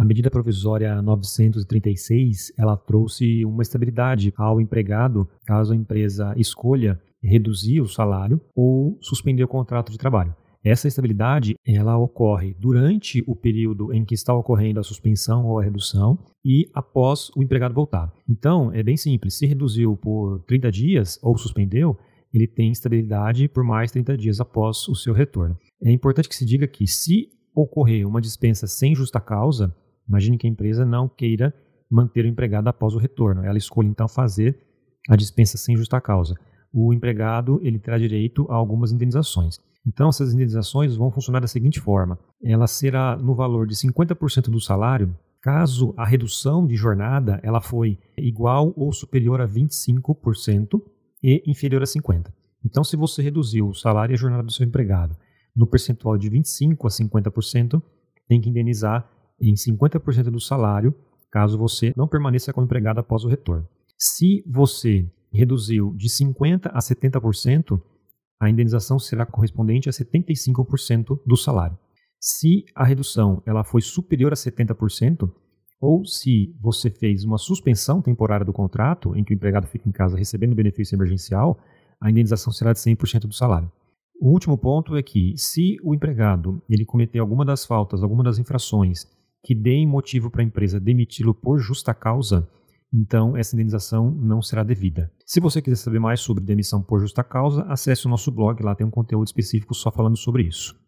A medida provisória 936, ela trouxe uma estabilidade ao empregado caso a empresa escolha reduzir o salário ou suspender o contrato de trabalho. Essa estabilidade ela ocorre durante o período em que está ocorrendo a suspensão ou a redução e após o empregado voltar. Então, é bem simples. Se reduziu por 30 dias ou suspendeu, ele tem estabilidade por mais 30 dias após o seu retorno. É importante que se diga que se ocorrer uma dispensa sem justa causa, imagine que a empresa não queira manter o empregado após o retorno. Ela escolhe então fazer a dispensa sem justa causa. O empregado ele terá direito a algumas indenizações. Então, essas indenizações vão funcionar da seguinte forma: ela será no valor de 50% do salário, caso a redução de jornada ela foi igual ou superior a 25% e inferior a 50%. Então, se você reduziu o salário e a jornada do seu empregado no percentual de 25% a 50%, tem que indenizar em 50% do salário, caso você não permaneça com o empregado após o retorno. Se você reduziu de 50% a 70%, a indenização será correspondente a 75% do salário. Se a redução ela foi superior a 70%, ou se você fez uma suspensão temporária do contrato, em que o empregado fica em casa recebendo benefício emergencial, a indenização será de 100% do salário. O último ponto é que, se o empregado ele cometer alguma das faltas, alguma das infrações que deem motivo para a empresa demiti-lo por justa causa, então essa indenização não será devida. Se você quiser saber mais sobre demissão por justa causa, acesse o nosso blog, lá tem um conteúdo específico só falando sobre isso.